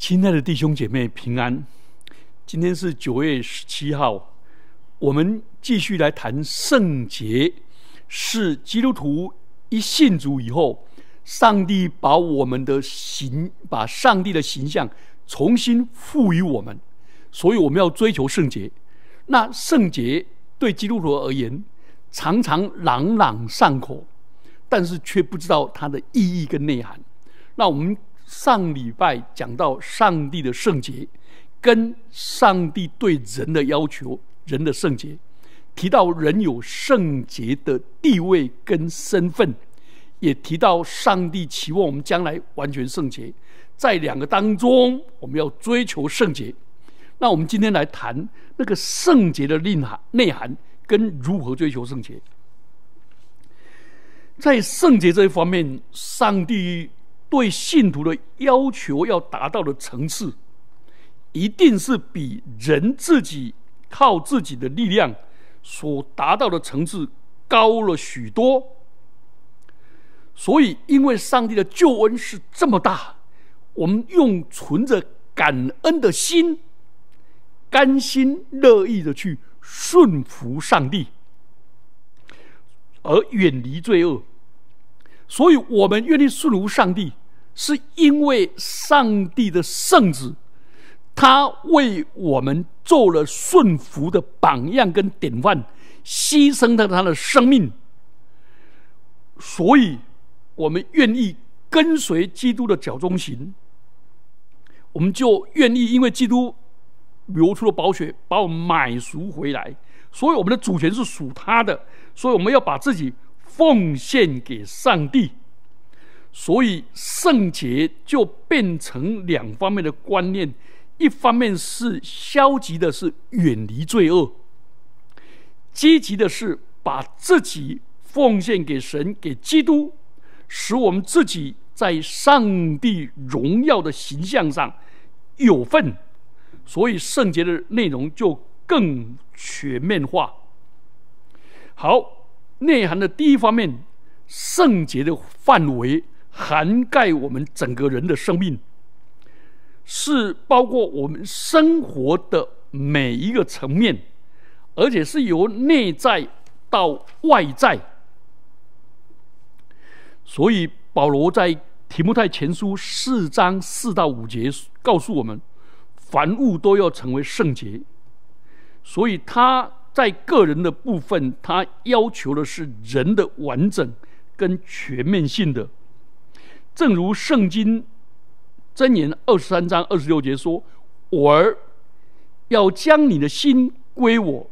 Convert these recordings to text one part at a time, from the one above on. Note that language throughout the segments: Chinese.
亲爱的弟兄姐妹平安，今天是九月十七号，我们继续来谈圣洁，是基督徒一信主以后，上帝把我们的形，把上帝的形象重新赋予我们，所以我们要追求圣洁。那圣洁对基督徒而言，常常朗朗上口，但是却不知道它的意义跟内涵。那我们。上礼拜讲到上帝的圣洁，跟上帝对人的要求，人的圣洁，提到人有圣洁的地位跟身份，也提到上帝期望我们将来完全圣洁，在两个当中，我们要追求圣洁。那我们今天来谈那个圣洁的内涵、内涵跟如何追求圣洁。在圣洁这一方面，上帝。对信徒的要求要达到的层次，一定是比人自己靠自己的力量所达到的层次高了许多。所以，因为上帝的救恩是这么大，我们用存着感恩的心，甘心乐意的去顺服上帝，而远离罪恶。所以我们愿意顺服上帝。是因为上帝的圣子，他为我们做了顺服的榜样跟典范，牺牲了他的生命，所以我们愿意跟随基督的脚中行。我们就愿意，因为基督流出了宝血，把我们买赎回来，所以我们的主权是属他的，所以我们要把自己奉献给上帝。所以圣洁就变成两方面的观念，一方面是消极的，是远离罪恶；积极的是把自己奉献给神，给基督，使我们自己在上帝荣耀的形象上有份。所以圣洁的内容就更全面化。好，内涵的第一方面，圣洁的范围。涵盖我们整个人的生命，是包括我们生活的每一个层面，而且是由内在到外在。所以保罗在提摩太前书四章四到五节告诉我们，凡物都要成为圣洁。所以他在个人的部分，他要求的是人的完整跟全面性的。正如圣经箴言二十三章二十六节说：“我儿要将你的心归我，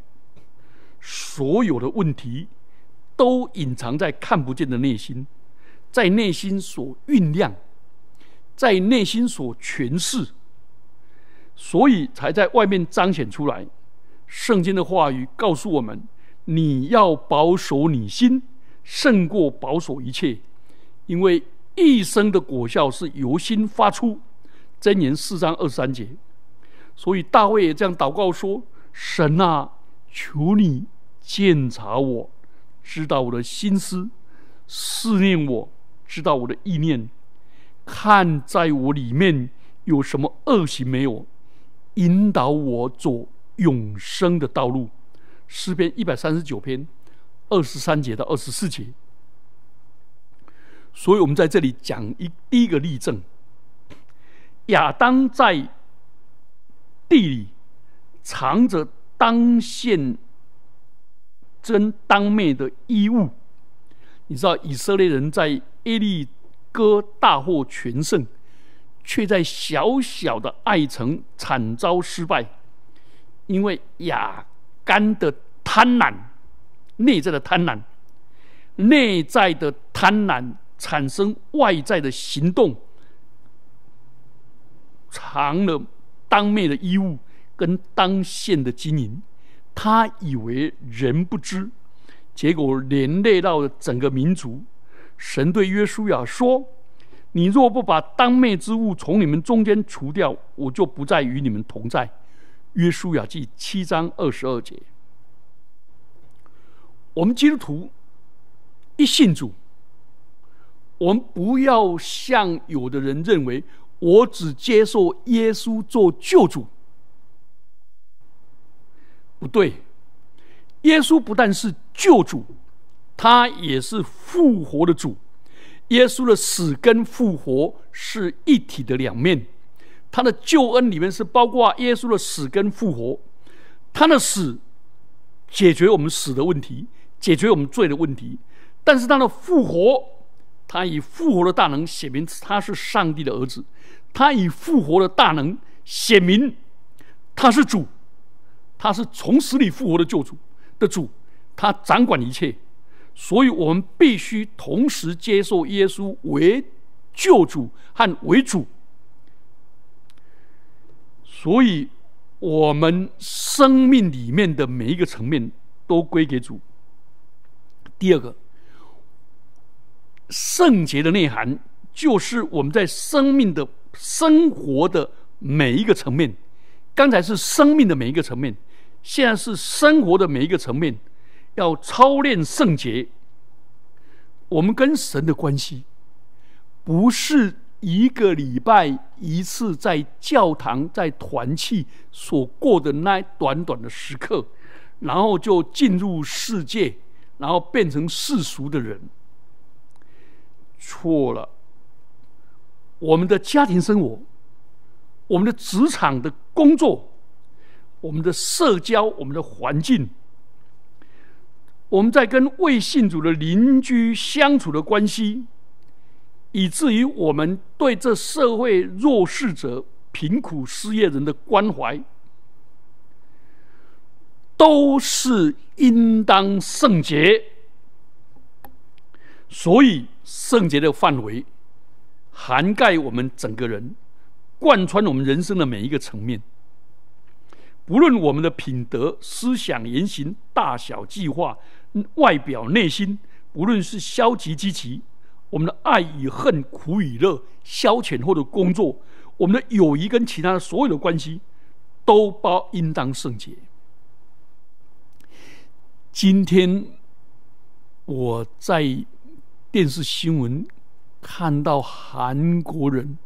所有的问题都隐藏在看不见的内心，在内心所酝酿，在内心所诠释，所以才在外面彰显出来。”圣经的话语告诉我们：“你要保守你心，胜过保守一切，因为。”一生的果效是由心发出，箴言四章二十三节。所以大卫也这样祷告说：“神啊，求你鉴察我，知道我的心思，思念我，知道我的意念，看在我里面有什么恶行没有，引导我走永生的道路。”诗篇一百三十九篇二十三节到二十四节。所以我们在这里讲一第一个例证：亚当在地里藏着当现真当灭的衣物。你知道以色列人在耶利哥大获全胜，却在小小的爱城惨遭失败，因为亚干的贪婪，内在的贪婪，内在的贪婪。产生外在的行动，藏了当面的衣物跟当现的经营，他以为人不知，结果连累到了整个民族。神对约书亚说：“你若不把当面之物从你们中间除掉，我就不再与你们同在。”约书亚记七章二十二节。我们基督徒一信主。我们不要像有的人认为，我只接受耶稣做救主。不对，耶稣不但是救主，他也是复活的主。耶稣的死跟复活是一体的两面，他的救恩里面是包括耶稣的死跟复活。他的死解决我们死的问题，解决我们罪的问题，但是他的复活，他以复活的大能显明他是上帝的儿子，他以复活的大能显明他是主。他是从死里复活的救主的主，他掌管一切，所以我们必须同时接受耶稣为救主和为主。所以，我们生命里面的每一个层面都归给主。第二个，圣洁的内涵就是我们在生命的生活的每一个层面。刚才是生命的每一个层面。现在是生活的每一个层面，要操练圣洁。我们跟神的关系，不是一个礼拜一次在教堂在团契所过的那短短的时刻，然后就进入世界，然后变成世俗的人。错了，我们的家庭生活，我们的职场的工作。我们的社交，我们的环境，我们在跟未信主的邻居相处的关系，以至于我们对这社会弱势者、贫苦失业人的关怀，都是应当圣洁。所以，圣洁的范围涵盖我们整个人，贯穿我们人生的每一个层面。不论我们的品德、思想、言行、大小、计划、外表、内心，不论是消极、积极，我们的爱与恨、苦与乐、消遣或者工作，我们的友谊跟其他的所有的关系，都包应当圣洁。今天我在电视新闻看到韩国人，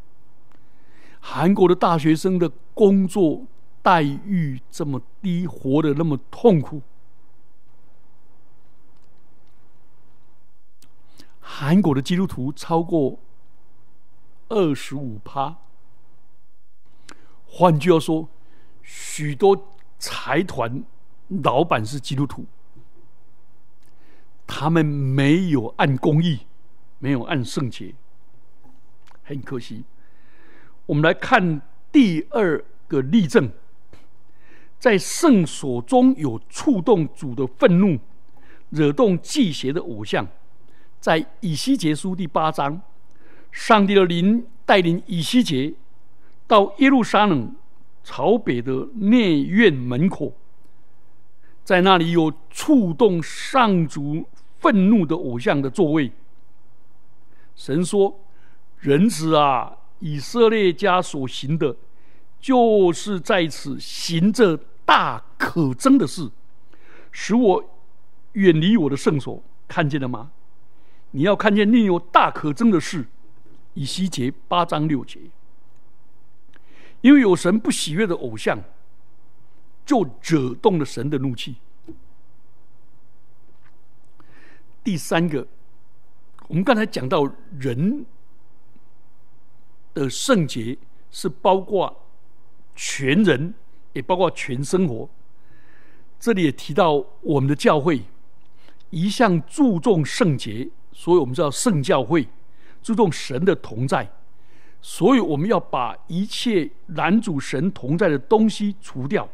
韩国的大学生的工作。待遇这么低，活得那么痛苦。韩国的基督徒超过二十五趴，换句话说，许多财团老板是基督徒，他们没有按公义，没有按圣洁，很可惜。我们来看第二个例证。在圣所中有触动主的愤怒、惹动祭邪的偶像，在以西结书第八章，上帝的灵带领以西结到耶路撒冷朝北的内院门口，在那里有触动上主愤怒的偶像的座位。神说：“人子啊，以色列家所行的，就是在此行着。”大可憎的事，使我远离我的圣所，看见了吗？你要看见另有大可憎的事，以西结八章六节。因为有神不喜悦的偶像，就惹动了神的怒气。第三个，我们刚才讲到人的圣洁是包括全人。也包括全生活。这里也提到我们的教会一向注重圣洁，所以我们知道圣教会注重神的同在，所以我们要把一切拦阻神同在的东西除掉。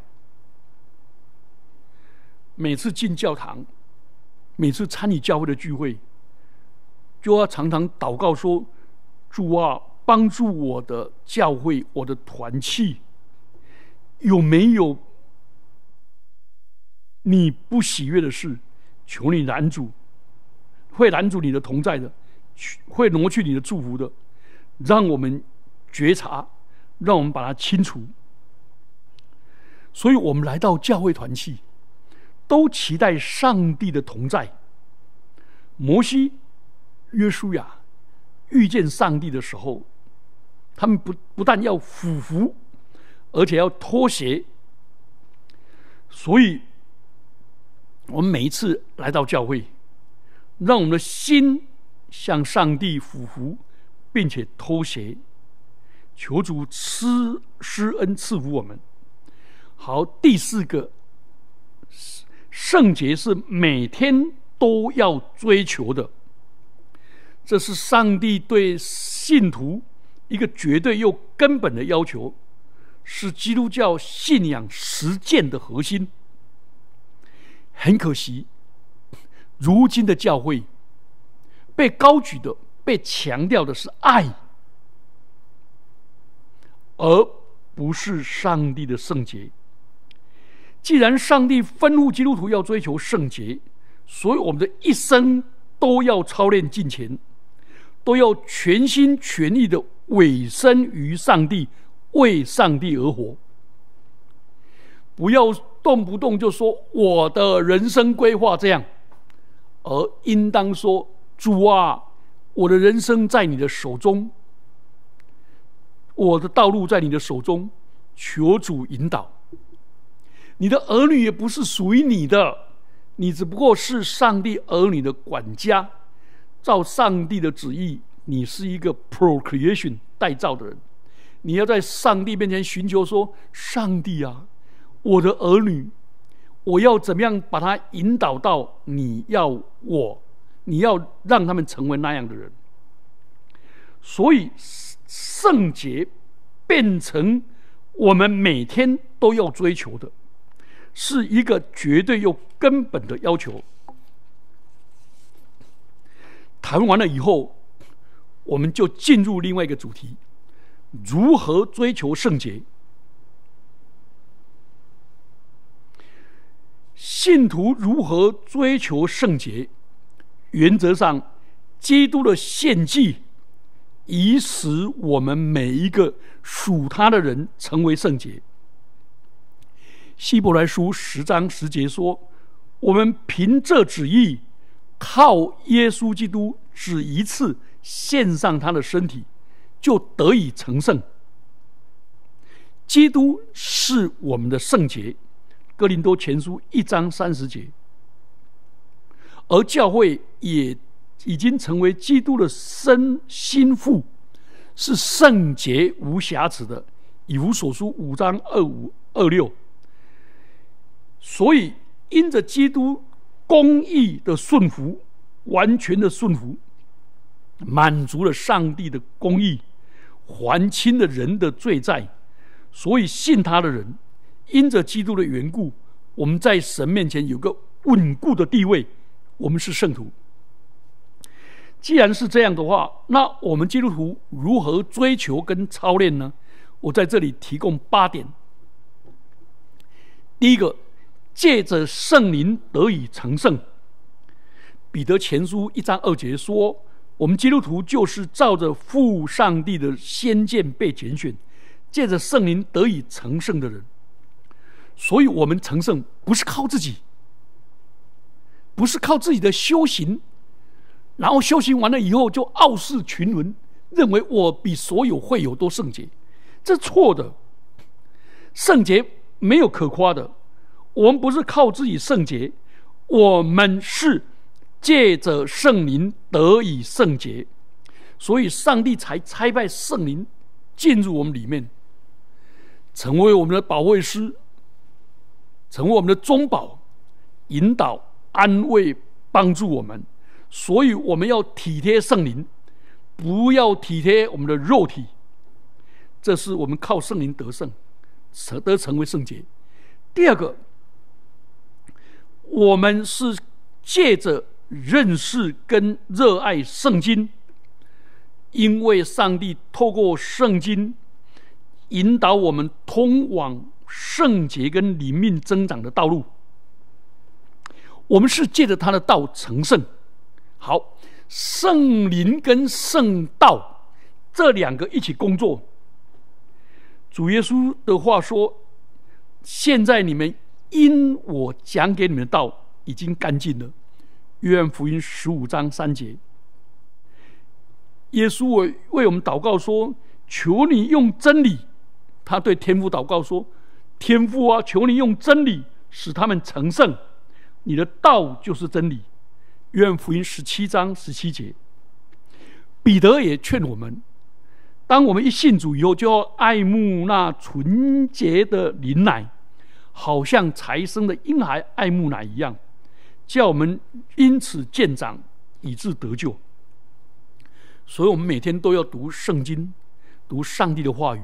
每次进教堂，每次参与教会的聚会，就要常常祷告说：“主啊，帮助我的教会，我的团契。”有没有你不喜悦的事？求你拦阻，会拦阻你的同在的，会挪去你的祝福的，让我们觉察，让我们把它清除。所以我们来到教会团契，都期待上帝的同在。摩西、约书亚遇见上帝的时候，他们不不但要俯伏，而且要脱鞋。所以，我们每一次来到教会，让我们的心向上帝俯伏，并且偷学，求主施施恩赐福我们。好，第四个圣洁是每天都要追求的，这是上帝对信徒一个绝对又根本的要求，是基督教信仰实践的核心。很可惜，如今的教会被高举的、被强调的是爱，而不是上帝的圣洁。既然上帝吩咐基督徒要追求圣洁，所以我们的一生都要操练敬虔，都要全心全意的委身于上帝，为上帝而活。不要动不动就说我的人生规划这样，而应当说：“主啊，我的人生在你的手中，我的道路在你的手中，求主引导。”你的儿女也不是属于你的，你只不过是上帝儿女的管家。照上帝的旨意，你是一个 procreation 代造的人。你要在上帝面前寻求说：“上帝啊，我的儿女，我要怎么样把他引导到你要我，你要让他们成为那样的人。”所以圣洁变成我们每天都要追求的。是一个绝对又根本的要求。谈完了以后，我们就进入另外一个主题：如何追求圣洁？信徒如何追求圣洁？原则上，基督的献祭以使我们每一个属他的人成为圣洁。希伯来书十章十节说：“我们凭这旨意，靠耶稣基督只一次献上他的身体，就得以成圣。基督是我们的圣洁。”哥林多前书一章三十节。而教会也已经成为基督的身心腹，是圣洁无瑕疵的。以弗所书五章二五二六。所以，因着基督公义的顺服，完全的顺服，满足了上帝的公义，还清了人的罪债，所以信他的人，因着基督的缘故，我们在神面前有个稳固的地位，我们是圣徒。既然是这样的话，那我们基督徒如何追求跟操练呢？我在这里提供八点。第一个。借着圣灵得以成圣。彼得前书一章二节说：“我们基督徒就是照着父上帝的先见被拣选，借着圣灵得以成圣的人。所以，我们成圣不是靠自己，不是靠自己的修行，然后修行完了以后就傲视群伦，认为我比所有会有多圣洁，这错的。圣洁没有可夸的。”我们不是靠自己圣洁，我们是借着圣灵得以圣洁，所以上帝才差派圣灵进入我们里面，成为我们的保卫师，成为我们的中保，引导、安慰、帮助我们。所以我们要体贴圣灵，不要体贴我们的肉体。这是我们靠圣灵得胜，得得成为圣洁。第二个。我们是借着认识跟热爱圣经，因为上帝透过圣经引导我们通往圣洁跟灵命增长的道路。我们是借着他的道成圣。好，圣灵跟圣道这两个一起工作。主耶稣的话说：“现在你们。”因我讲给你们的道已经干净了，约翰福音十五章三节，耶稣为为我们祷告说：“求你用真理。”他对天父祷告说：“天父啊，求你用真理使他们成圣。你的道就是真理。”愿福音十七章十七节。彼得也劝我们：当我们一信主以后，就要爱慕那纯洁的灵奶，好像才生的婴孩爱慕奶一样，叫我们因此渐长，以致得救。所以，我们每天都要读圣经，读上帝的话语，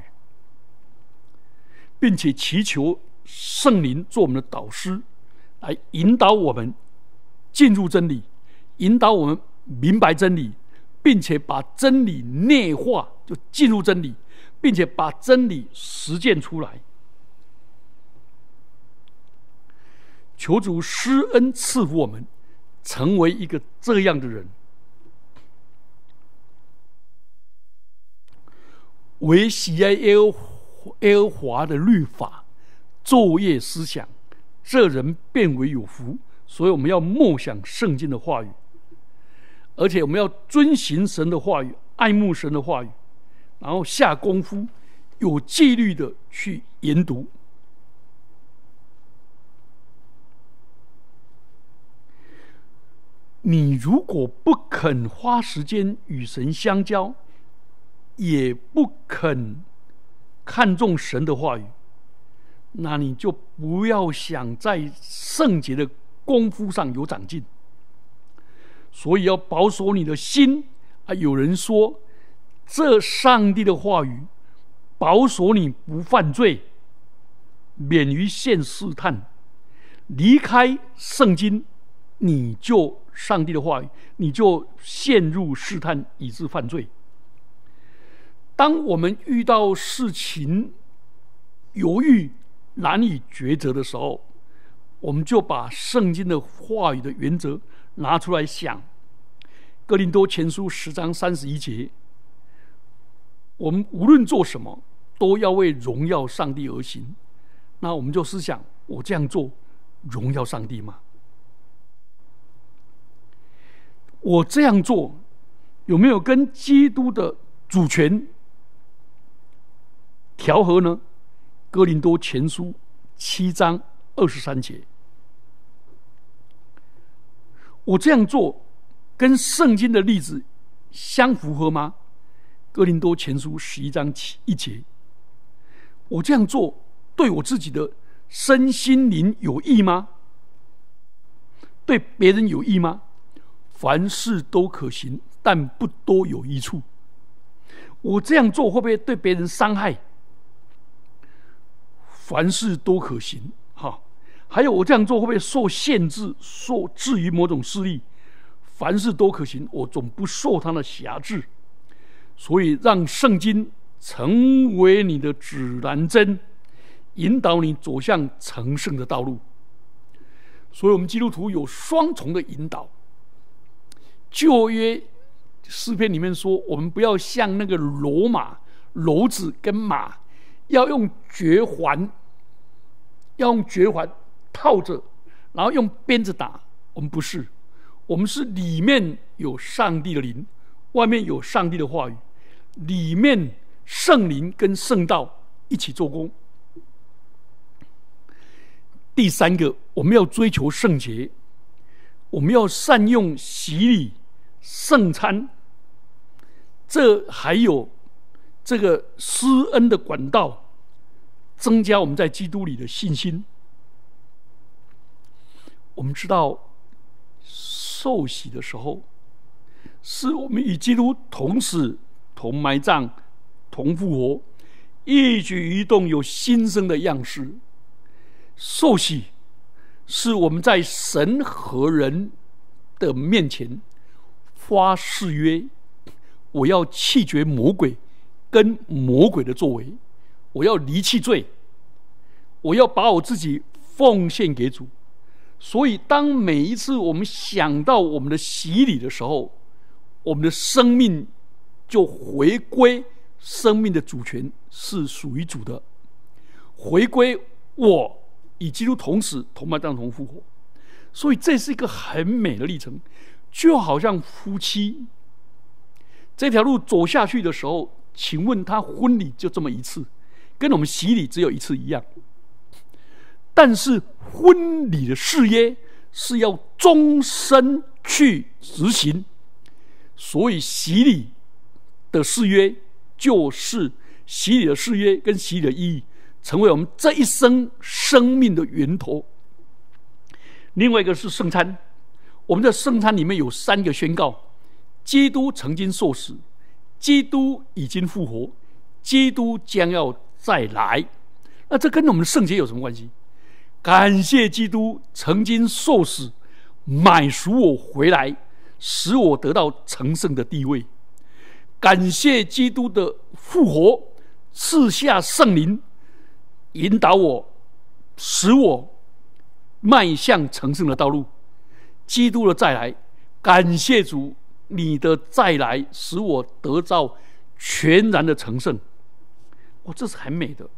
并且祈求圣灵做我们的导师，来引导我们进入真理，引导我们明白真理。并且把真理内化，就进入真理，并且把真理实践出来。求主施恩赐福我们，成为一个这样的人。为喜爱耶和耶和华的律法，昼夜思想，这人变为有福。所以我们要默想圣经的话语。而且我们要遵行神的话语，爱慕神的话语，然后下功夫，有纪律的去研读。你如果不肯花时间与神相交，也不肯看重神的话语，那你就不要想在圣洁的功夫上有长进。所以要保守你的心啊！有人说，这上帝的话语保守你不犯罪，免于现试探。离开圣经，你就上帝的话语，你就陷入试探，以致犯罪。当我们遇到事情犹豫、难以抉择的时候，我们就把圣经的话语的原则。拿出来想，《哥林多前书》十章三十一节，我们无论做什么，都要为荣耀上帝而行。那我们就思想：我这样做，荣耀上帝吗？我这样做，有没有跟基督的主权调和呢？《哥林多前书》七章二十三节。我这样做，跟圣经的例子相符合吗？哥林多前书十一章七一节。我这样做对我自己的身心灵有益吗？对别人有益吗？凡事都可行，但不多有益处。我这样做会不会对别人伤害？凡事都可行。哈还有，我这样做会不会受限制、受制于某种势力？凡事都可行，我总不受他的辖制。所以，让圣经成为你的指南针，引导你走向成圣的道路。所以我们基督徒有双重的引导。旧约诗篇里面说，我们不要像那个骡马、骡子跟马，要用绝环，要用绝环。套着，然后用鞭子打。我们不是，我们是里面有上帝的灵，外面有上帝的话语，里面圣灵跟圣道一起做工。第三个，我们要追求圣洁，我们要善用洗礼、圣餐，这还有这个施恩的管道，增加我们在基督里的信心。我们知道，受洗的时候，是我们与基督同死、同埋葬、同复活，一举一动有新生的样式。受洗是我们在神和人的面前发誓约：我要弃绝魔鬼跟魔鬼的作为，我要离弃罪，我要把我自己奉献给主。所以，当每一次我们想到我们的洗礼的时候，我们的生命就回归生命的主权是属于主的，回归我与基督同死、同埋葬、同复活。所以，这是一个很美的历程，就好像夫妻这条路走下去的时候，请问他婚礼就这么一次，跟我们洗礼只有一次一样。但是婚礼的誓约是要终身去执行，所以洗礼的誓约就是洗礼的誓约跟洗礼的意义，成为我们这一生生命的源头。另外一个是圣餐，我们的圣餐里面有三个宣告：基督曾经受死，基督已经复活，基督将要再来。那这跟我们圣洁有什么关系？感谢基督曾经受死，买赎我回来，使我得到成圣的地位。感谢基督的复活，赐下圣灵，引导我，使我迈向成圣的道路。基督的再来，感谢主，你的再来使我得到全然的成圣。哇，这是很美的。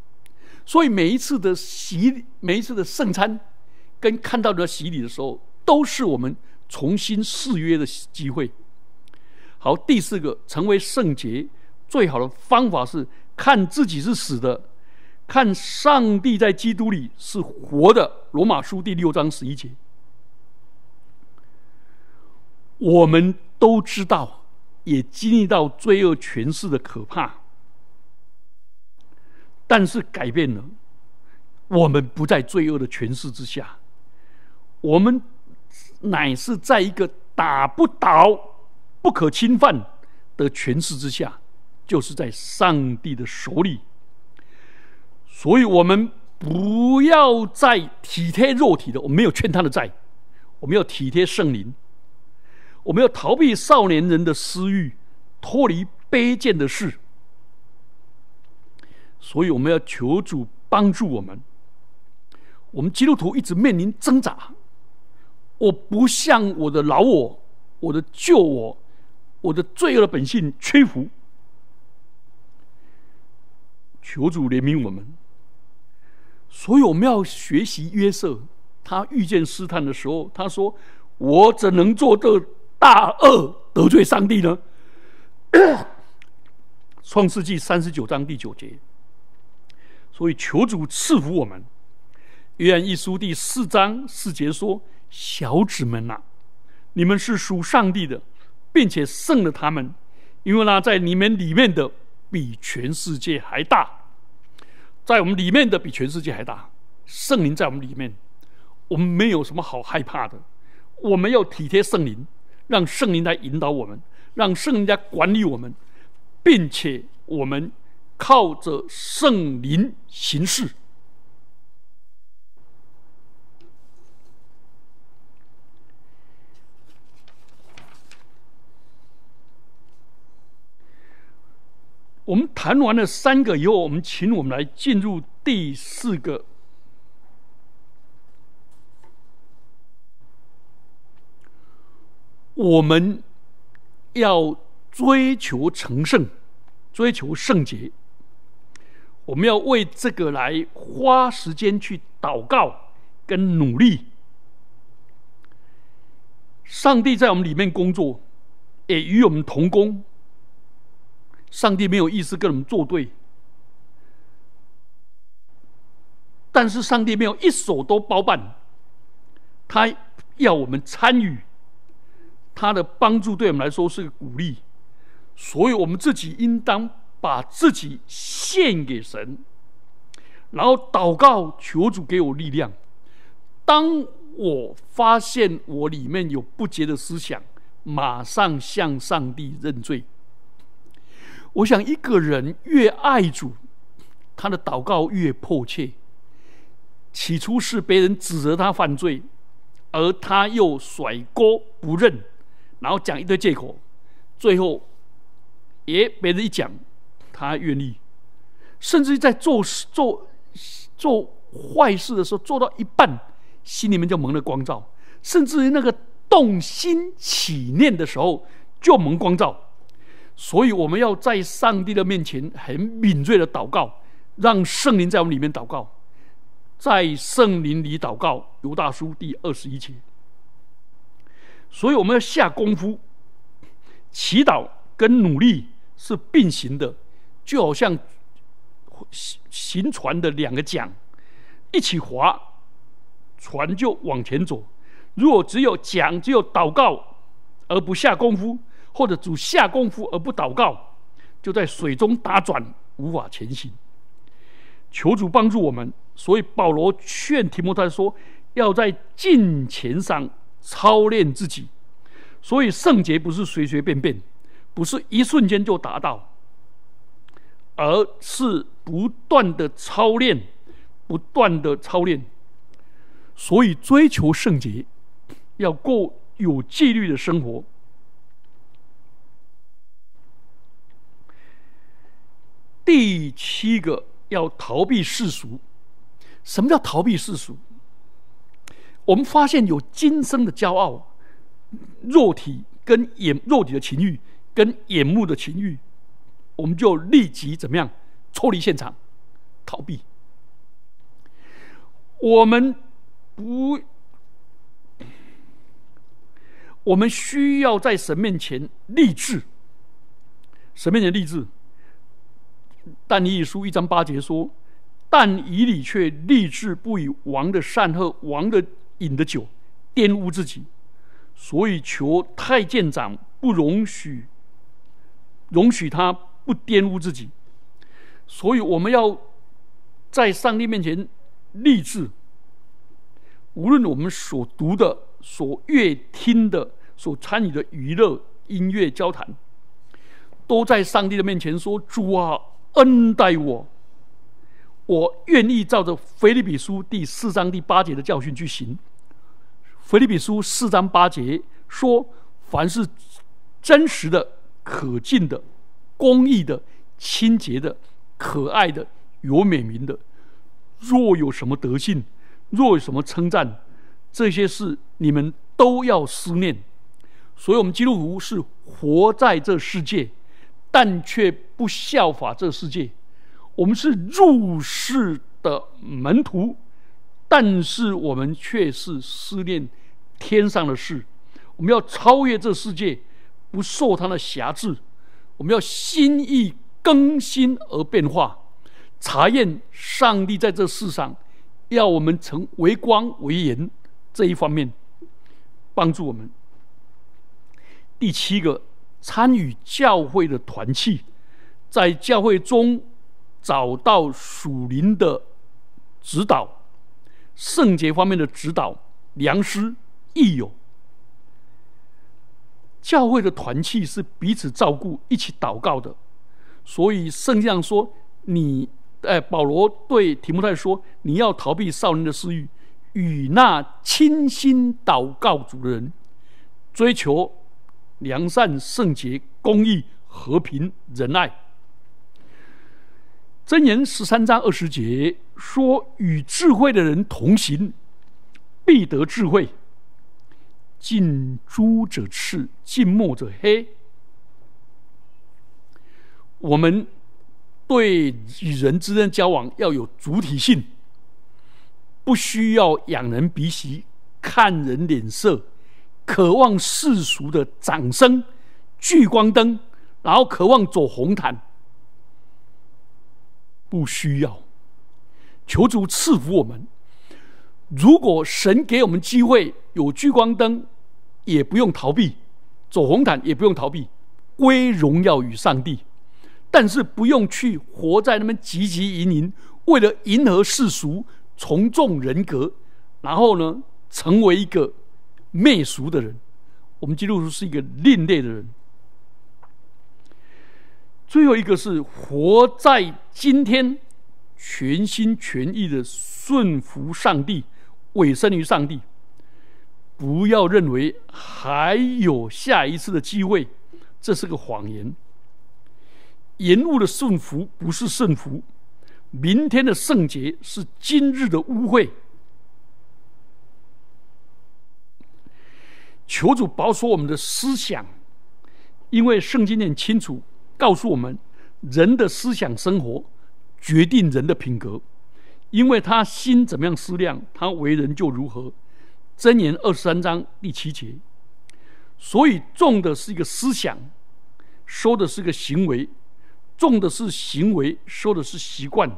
所以每一次的洗礼，每一次的圣餐，跟看到的洗礼的时候，都是我们重新誓约的机会。好，第四个，成为圣洁最好的方法是看自己是死的，看上帝在基督里是活的。罗马书第六章十一节，我们都知道，也经历到罪恶权势的可怕。但是改变了，我们不在罪恶的权势之下，我们乃是在一个打不倒、不可侵犯的权势之下，就是在上帝的手里。所以，我们不要再体贴肉体的，我们没有欠他的债，我们要体贴圣灵，我们要逃避少年人的私欲，脱离卑贱的事。所以我们要求主帮助我们。我们基督徒一直面临挣扎。我不向我的老我、我的旧我、我的罪恶的本性屈服。求主怜悯我们。所以我们要学习约瑟。他遇见试探的时候，他说：“我怎能做这大恶得罪上帝呢？” 创世纪三十九章第九节。所以求主赐福我们。约翰一书第四章四节说：“小子们呐，你们是属上帝的，并且胜了他们，因为呢，在你们里面的比全世界还大，在我们里面的比全世界还大。圣灵在我们里面，我们没有什么好害怕的。我们要体贴圣灵，让圣灵来引导我们，让圣灵来管理我们，并且我们。”靠着圣灵行事，我们谈完了三个以后，我们请我们来进入第四个。我们要追求成圣，追求圣洁。我们要为这个来花时间去祷告跟努力。上帝在我们里面工作，也与我们同工。上帝没有意思跟我们作对，但是上帝没有一手都包办，他要我们参与，他的帮助对我们来说是个鼓励，所以我们自己应当。把自己献给神，然后祷告求主给我力量。当我发现我里面有不洁的思想，马上向上帝认罪。我想，一个人越爱主，他的祷告越迫切。起初是别人指责他犯罪，而他又甩锅不认，然后讲一堆借口，最后也别人一讲。他愿意，甚至在做做做坏事的时候，做到一半，心里面就蒙了光照；甚至于那个动心起念的时候，就蒙光照。所以，我们要在上帝的面前很敏锐的祷告，让圣灵在我们里面祷告，在圣灵里祷告。犹大书第二十一节。所以，我们要下功夫，祈祷跟努力是并行的。就好像行行船的两个桨一起划，船就往前走。如果只有讲，只有祷告而不下功夫，或者只下功夫而不祷告，就在水中打转，无法前行。求主帮助我们。所以保罗劝提摩太说，要在金钱上操练自己。所以圣洁不是随随便便，不是一瞬间就达到，而是不断的操练，不断的操练。所以追求圣洁。要过有纪律的生活。第七个要逃避世俗。什么叫逃避世俗？我们发现有今生的骄傲、肉体跟眼肉体的情欲跟眼目的情欲，我们就立即怎么样脱离现场，逃避。我们不。我们需要在神面前立志，神面前立志。但以理书一章八节说：“但以理却立志不以王的善喝王的饮的酒玷污自己，所以求太监长不容许，容许他不玷污自己。所以我们要在上帝面前立志，无论我们所读的、所阅听的。”所参与的娱乐、音乐、交谈，都在上帝的面前说：“主啊，恩待我，我愿意照着腓立比书第四章第八节的教训去行。”腓立比书四章八节说：“凡是真实的、可敬的、公义的、清洁的、可爱的、有美名的，若有什么德性，若有什么称赞，这些事你们都要思念。”所以，我们基督徒是活在这世界，但却不效法这世界。我们是入世的门徒，但是我们却是思念天上的事。我们要超越这世界，不受它的辖制。我们要心意更新而变化，查验上帝在这世上要我们成为光为盐这一方面，帮助我们。第七个，参与教会的团契，在教会中找到属灵的指导、圣洁方面的指导、良师益友。教会的团契是彼此照顾、一起祷告的，所以圣经上说：“你，哎，保罗对提摩太说，你要逃避少年的私欲，与那倾心祷告主的人追求。”良善、圣洁、公义、和平、仁爱。箴言十三章二十节说：“与智慧的人同行，必得智慧。近朱者赤，近墨者黑。”我们对与人之间交往要有主体性，不需要仰人鼻息、看人脸色。渴望世俗的掌声、聚光灯，然后渴望走红毯，不需要。求主赐福我们。如果神给我们机会，有聚光灯，也不用逃避；走红毯也不用逃避，归荣耀与上帝。但是不用去活在那么汲汲营营，为了迎合世俗、从众人格，然后呢，成为一个。媚俗的人，我们基督徒是一个另类的人。最后一个是活在今天，全心全意的顺服上帝，委身于上帝。不要认为还有下一次的机会，这是个谎言。延误的顺服不是顺服，明天的圣洁是今日的污秽。求主保守我们的思想，因为圣经很清楚告诉我们，人的思想生活决定人的品格，因为他心怎么样思量，他为人就如何。箴言二十三章第七节，所以种的是一个思想，收的是个行为，种的是行为，说的是习惯；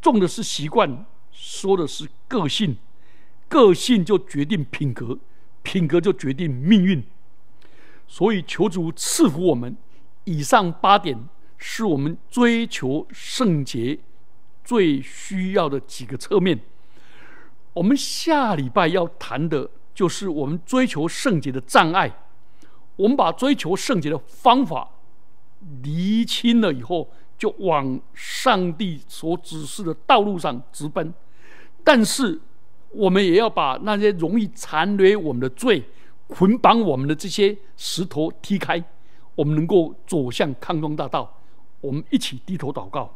种的是习惯，说的是个性。个性就决定品格，品格就决定命运。所以，求主赐福我们。以上八点是我们追求圣洁最需要的几个侧面。我们下礼拜要谈的就是我们追求圣洁的障碍。我们把追求圣洁的方法厘清了以后，就往上帝所指示的道路上直奔。但是，我们也要把那些容易残留我们的罪、捆绑我们的这些石头踢开，我们能够走向康庄大道。我们一起低头祷告：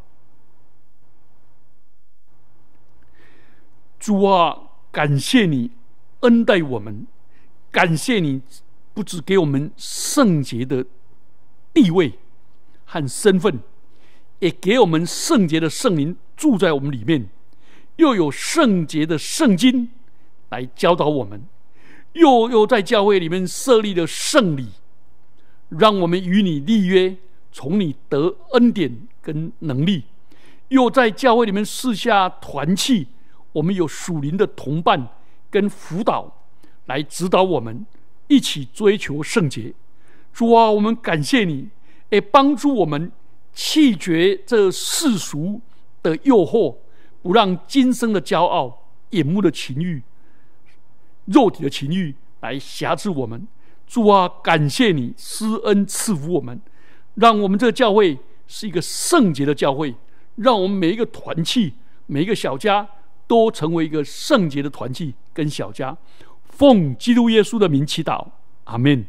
主啊，感谢你恩待我们，感谢你不只给我们圣洁的地位和身份，也给我们圣洁的圣灵住在我们里面。又有圣洁的圣经来教导我们，又又在教会里面设立了圣礼，让我们与你立约，从你得恩典跟能力；又在教会里面四下团契，我们有属灵的同伴跟辅导来指导我们，一起追求圣洁。主啊，我们感谢你，也帮助我们弃绝这世俗的诱惑。不让今生的骄傲、眼目的情欲、肉体的情欲来辖制我们。主啊，感谢你施恩赐福我们，让我们这个教会是一个圣洁的教会，让我们每一个团契、每一个小家都成为一个圣洁的团契跟小家。奉基督耶稣的名祈祷，阿门。